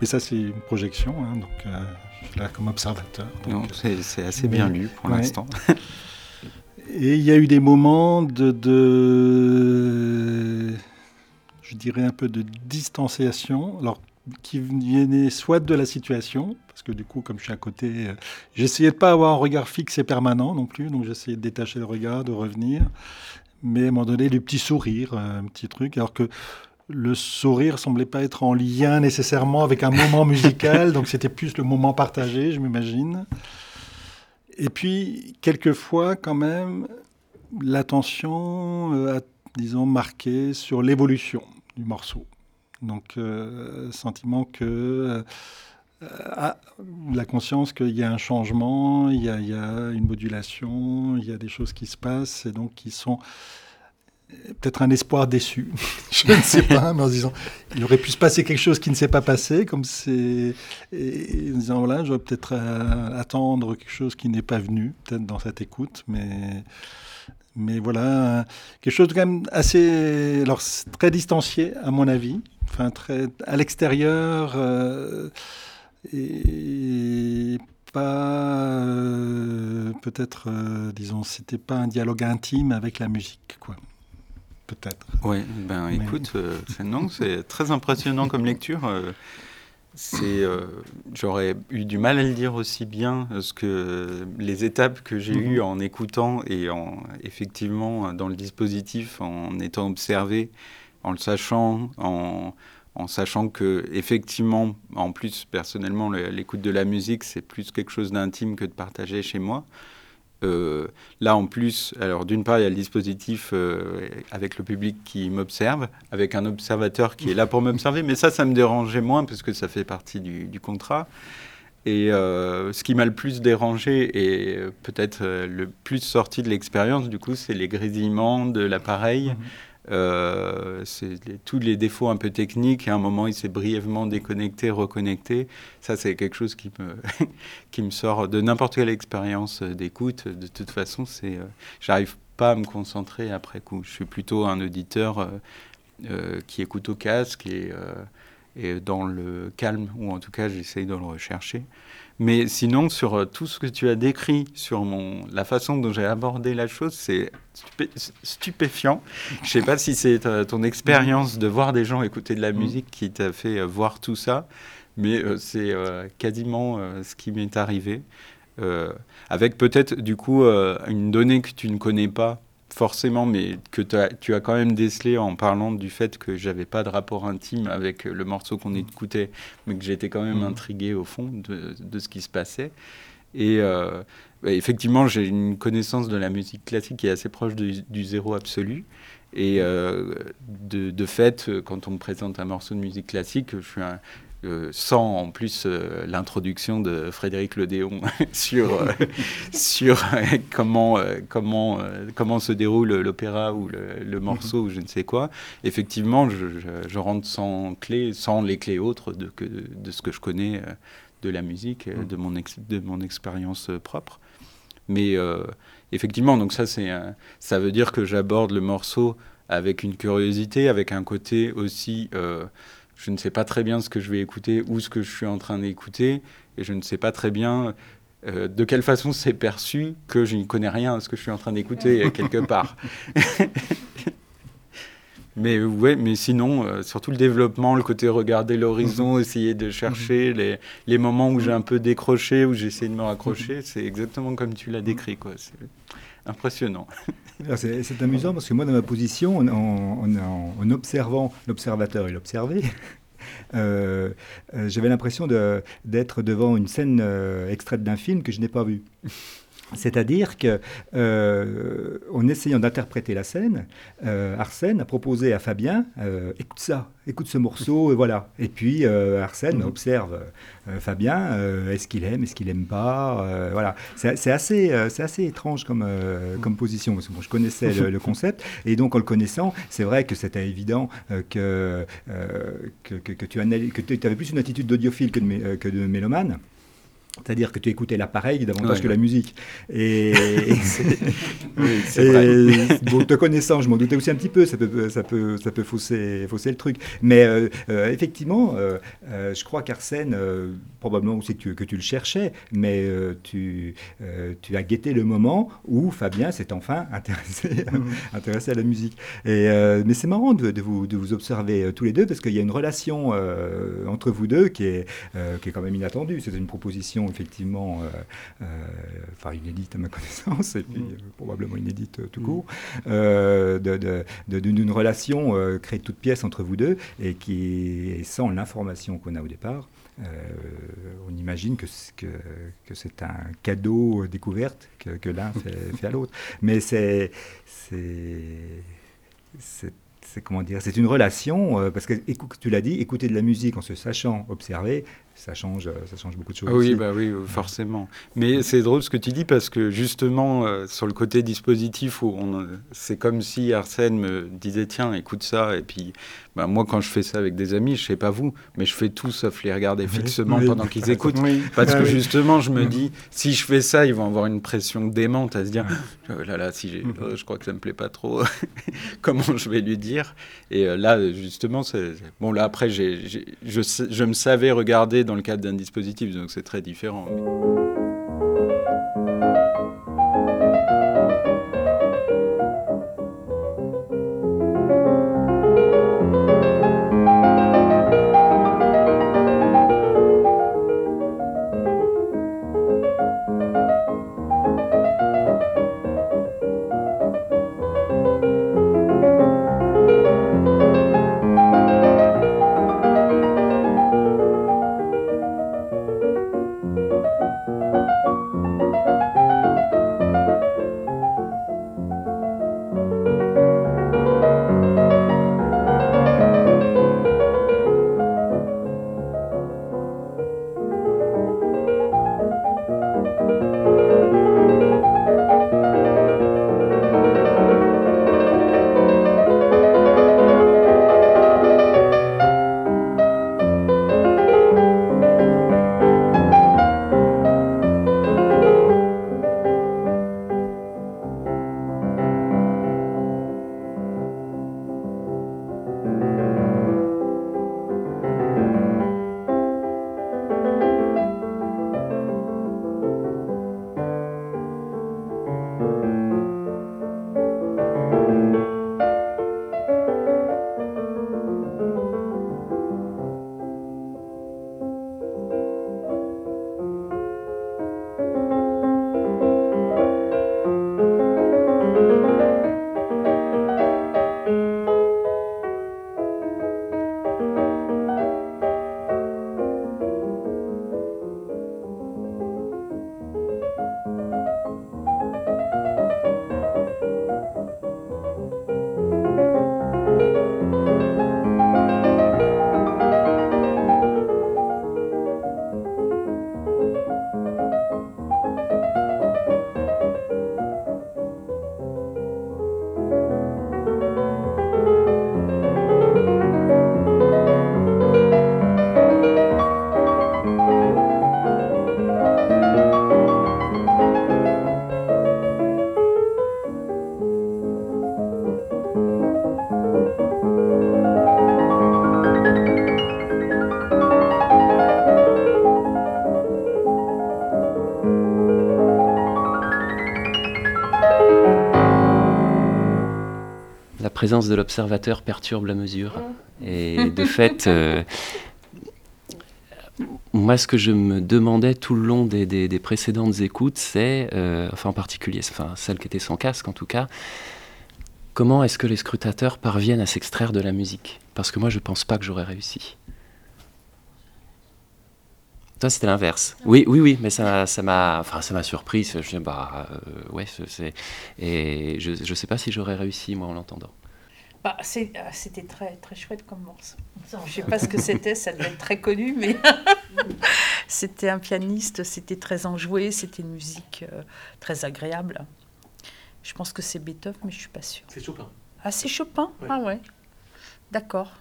mais ça, c'est une projection, hein, donc euh, je suis là comme observateur. c'est assez bien lu pour l'instant. Et il y a eu des moments de, de, je dirais un peu de distanciation, alors qui venaient soit de la situation, parce que du coup, comme je suis à côté, euh, j'essayais de pas avoir un regard fixe et permanent non plus, donc j'essayais de détacher le regard, de revenir, mais à un moment donné, du petit sourire, euh, un petit truc, alors que le sourire semblait pas être en lien nécessairement avec un moment musical, donc c'était plus le moment partagé, je m'imagine. Et puis, quelquefois, quand même, l'attention euh, a, disons, marqué sur l'évolution du morceau. Donc, euh, sentiment que la conscience qu'il y a un changement, il y a, une modulation, il y a des choses qui se passent et donc qui sont peut-être un espoir déçu. je ne sais pas, mais en se disant, il aurait pu se passer quelque chose qui ne s'est pas passé, comme c'est. Et en disant, voilà, je vais peut-être euh, attendre quelque chose qui n'est pas venu, peut-être dans cette écoute, mais. Mais voilà, quelque chose quand même assez. Alors, très distancié, à mon avis. Enfin, très à l'extérieur. Euh, et pas euh, peut-être euh, disons c'était pas un dialogue intime avec la musique quoi peut-être oui ben écoute euh, non c'est très impressionnant comme lecture c'est j'aurais eu du mal à le dire aussi bien parce que les étapes que j'ai eues en écoutant et en effectivement dans le dispositif en étant observé en le sachant en sachant que effectivement, en plus personnellement, l'écoute de la musique c'est plus quelque chose d'intime que de partager chez moi. Euh, là en plus, alors d'une part il y a le dispositif euh, avec le public qui m'observe, avec un observateur qui est là pour m'observer, mais ça, ça me dérangeait moins parce que ça fait partie du, contrat. Et euh, ce qui m'a le plus dérangé et peut-être le plus sorti de l'expérience, du coup, c'est les grésillements de l'appareil. Mmh. Euh, tous les défauts un peu techniques. Et à un moment, il s'est brièvement déconnecté, reconnecté. Ça, c'est quelque chose qui me, sort de n'importe quelle expérience d'écoute. De toute façon, c'est, euh, j'arrive pas à me concentrer après coup. Je suis plutôt un auditeur euh, qui écoute au casque et dans le calme, ou en tout cas, j'essaye de le rechercher. Mais sinon, sur euh, tout ce que tu as décrit, sur mon, la façon dont j'ai abordé la chose, c'est stupéfiant. Je ne sais pas si c'est euh, ton expérience de voir des gens écouter de la mm. musique qui t'a fait euh, voir tout ça, mais c'est quasiment ce qui m'est arrivé. avec peut-être du coup une donnée que tu ne connais pas forcément, mais que tu as quand même décelé en parlant du fait que j'avais pas de rapport intime avec le morceau qu'on écoutait, mais que j'étais quand même mmh. intrigué au fond de, de, ce qui se passait. Et euh, bah, effectivement, j'ai une connaissance de la musique classique qui est assez proche du zéro absolu. Et euh, de, de, fait, quand on me présente un morceau de musique classique, je suis un, sans en plus euh, l'introduction de Frédéric Ledéon sur, euh, sur euh, comment, comment, comment se déroule l'opéra ou le, morceau ou je ne sais quoi, effectivement, je, rentre sans clé, sans les clés autres de, que, de ce que je connais de la musique, mm. de mon, de mon expérience propre. Mais effectivement, donc ça, c'est, ça veut dire que j'aborde le morceau avec une curiosité, avec un côté aussi je ne sais pas très bien ce que je vais écouter ou ce que je suis en train d'écouter, et je ne sais pas très bien euh, de quelle façon c'est perçu que je ne connais rien à ce que je suis en train d'écouter quelque part. mais ouais, mais sinon, euh, surtout le développement, le côté regarder l'horizon, essayer de chercher les, les moments où j'ai un peu décroché, où j'essaie de me raccrocher, c'est exactement comme tu l'as décrit, quoi. Impressionnant. C'est amusant parce que moi, dans ma position, en, observant l'observateur et l'observé, euh, euh, j'avais l'impression d'être devant une scène euh, extraite d'un film que je n'ai pas vu. C'est-à-dire que, euh, en essayant d'interpréter la scène, euh, Arsène a proposé à Fabien euh, écoute ça, écoute ce morceau, et voilà. Et puis Arsène mhm. observe Fabien est-ce qu'il aime, est-ce qu'il aime pas Voilà. C'est assez, c'est assez étrange comme, comme position, parce que je connaissais le, concept, et donc en le connaissant, c'est vrai que c'était évident que, que, que, tu, que tu avais plus une attitude d'audiophile que de, que de mélomane. C'est-à-dire que tu écoutais l'appareil davantage que la musique. Et, oui, vrai. bon, te connaissant, je m'en doutais aussi un petit peu, ça peut, ça peut, ça peut fausser, fausser le truc. Mais euh, euh, effectivement, euh, je crois qu'Arsène, probablement aussi que tu, que tu, le cherchais, mais tu, tu as guetté le moment où Fabien s'est enfin intéressé, mm. intéressé à la musique. Et, mais c'est marrant de, de, vous, de vous observer tous les deux parce qu'il y a une relation entre vous deux qui est, qui est quand même inattendue. C'est une proposition effectivement, euh, euh, enfin inédite à ma connaissance, et puis mm. euh, probablement inédite tout mm. court, d'une relation créée de toutes pièces entre vous deux et qui, sans l'information qu'on a au départ, on imagine que, que, que c'est un cadeau découverte que, que l'un fait, fait, à l'autre. Mais c'est c'est comment dire, c'est une relation parce que tu l'as dit, écouter de la musique en se sachant observer, ça change, ça change beaucoup de choses. Ah oui, bah oui, forcément. Mais c'est drôle ce que tu dis parce que justement, euh, sur le côté dispositif, où on, c'est comme si Arsène me disait tiens, écoute ça, et puis bah, moi, quand je fais ça avec des amis, je sais pas vous, mais je fais tout sauf les regarder fixement pendant qu'ils écoutent, parce que justement, je me dis si je fais ça, ils vont avoir une pression démente à se dire oh là là, si mm-hmm. oh, je crois que ça me plaît pas trop, comment je vais lui dire? Et euh, là, justement, c'est bon. Là après, j'ai, je, je me savais regarder dans le cadre d'un dispositif, donc c'est très différent. Présence de l'observateur perturbe la mesure. Et de fait, euh, moi, ce que je me demandais tout le long des, précédentes écoutes, c'est, euh, enfin en particulier, enfin celle qui était sans casque en tout cas, comment est-ce que les scrutateurs parviennent à s'extraire de la musique? Parce que moi, je pense pas que j'aurais réussi. Toi, c'était l'inverse. Oui, oui, oui, mais ça, ça m'a, enfin, ça m'a surpris. Je, bah, euh, ouais, c'est, et je, ne sais pas si j'aurais réussi moi en l'entendant. Bah, euh, c'était très, très chouette comme morceau. Je ne sais pas ce que c'était, ça devait être très connu, mais c'était un pianiste, c'était très enjoué, c'était une musique euh, très agréable. Je pense que c'est Beethoven, mais je ne suis pas sûre. C'est Chopin. Ah, c'est Chopin? Ah ouais. D'accord.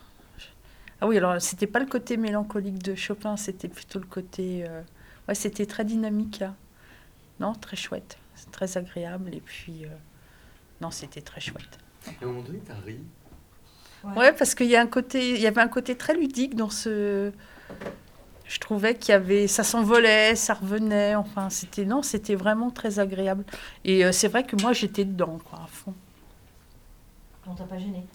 Ah oui, alors c'était pas le côté mélancolique de Chopin, c'était plutôt le côté... Euh, ouais, c'était très dynamique. Là. Non, très chouette. C'est très agréable. Et puis, euh, non, c'était très chouette. Et à un moment donné, t'as ri Ouais, parce qu'il y, a un côté, il y avait un côté très ludique dans ce. Je trouvais qu'il y avait. Ça s'envolait, ça revenait. Enfin, c'était. Non, c'était vraiment très agréable. Et euh, c'est vrai que moi, j'étais dedans, quoi, à fond. On t'a pas gêné?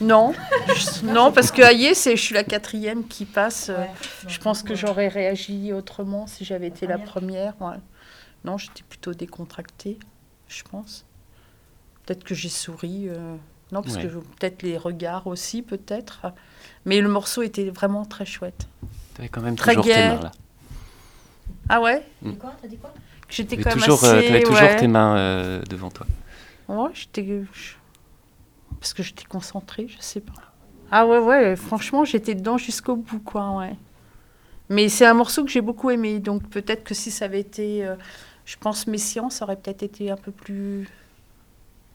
Non, non, parce que Aïe, c'est, je suis la quatrième qui passe. je pense que j'aurais réagi autrement si j'avais été la première. Non, j'étais plutôt décontractée, je pense. Peut-être que j'ai souri. euh, Non, parce que peut-être les regards aussi, peut-être. Mais le morceau était vraiment très chouette. T'avais quand même Très toujours gai. tes mains là. Ah ouais Mm. Quoi? T'as dit quoi? J'étais quand même toujours, euh, assez... t'avais toujours ouais. tes mains euh, devant toi. Ouais, j'étais. Parce que j'étais concentrée, je sais pas. Ah ouais, ouais, franchement, j'étais dedans jusqu'au bout, quoi, ouais. Mais c'est un morceau que j'ai beaucoup aimé, donc peut-être que si ça avait été. euh, je pense Messiaen, ça aurait peut-être été un peu plus.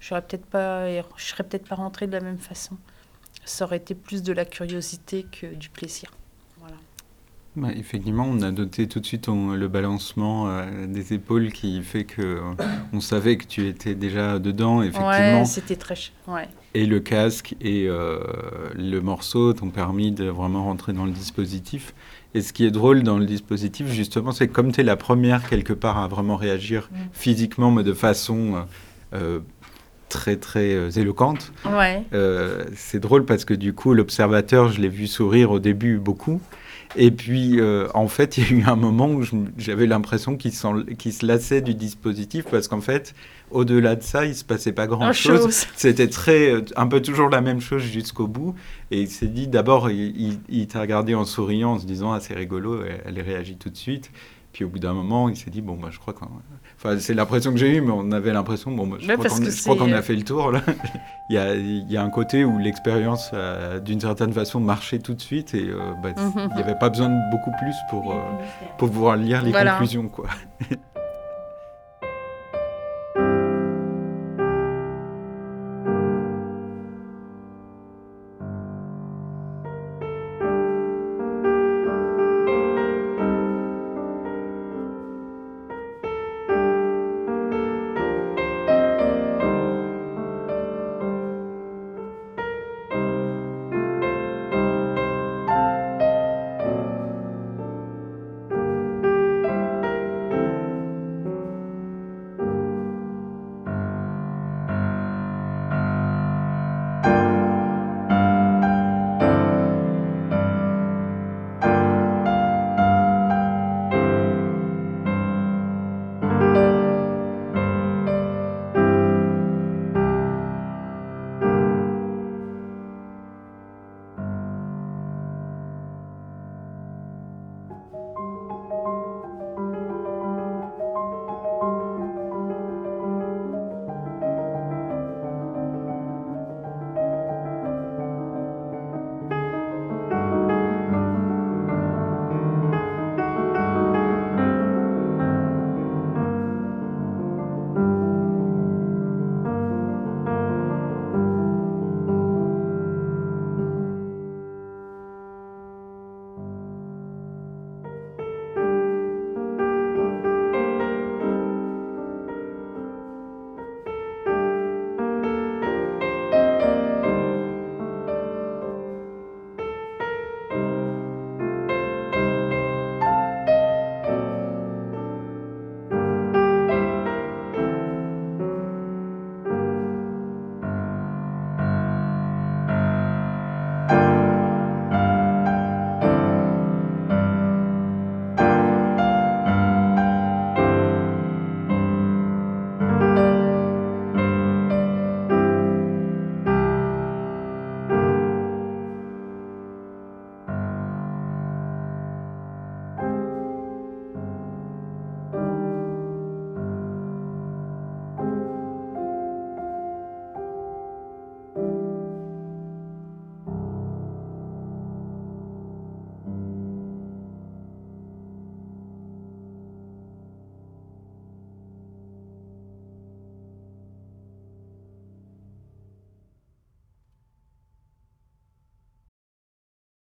J'aurais peut-être pas. Je serais peut-être pas rentrée de la même façon. Ça aurait été plus de la curiosité que du plaisir. Voilà. Bah, effectivement, on a noté tout de suite on- le balancement euh, des épaules qui fait que euh, on savait que tu étais déjà dedans, effectivement. Ouais, c'était très. Ouais. Et le casque et euh, le morceau t'ont permis de vraiment rentrer dans le dispositif. Et ce qui est drôle dans le dispositif, justement, c'est que comme tu es la première quelque part à vraiment réagir Mm. physiquement, mais de façon euh, très très euh, éloquente, Ouais. euh, c'est drôle parce que du coup, l'observateur, je l'ai vu sourire au début beaucoup. Et puis, euh, en fait, il y a eu un moment où j'avais l'impression qu'il se lassait du dispositif parce qu'en fait, au-delà de ça, il se passait pas grand-chose. chose. C'était très, un peu toujours la même chose jusqu'au bout. Et il s'est dit, d'abord, il, il- il t'a regardé en souriant, en se disant, ah, c'est rigolo, elle, elle réagit tout de suite. Puis au bout d'un moment, il s'est dit, bon, bah, je crois qu'on... Enfin, c'est l'impression que j'ai eue, mais on avait l'impression, bon, bah, je Ouais, crois qu'on que je crois qu'on c'est- a fait le tour, là. il, y a, il y a un côté où l'expérience, euh, d'une certaine façon, marchait tout de suite et euh, bah, Mhm. il n'y avait pas besoin de beaucoup plus pour, euh, pour pouvoir lire les Voilà. conclusions, quoi.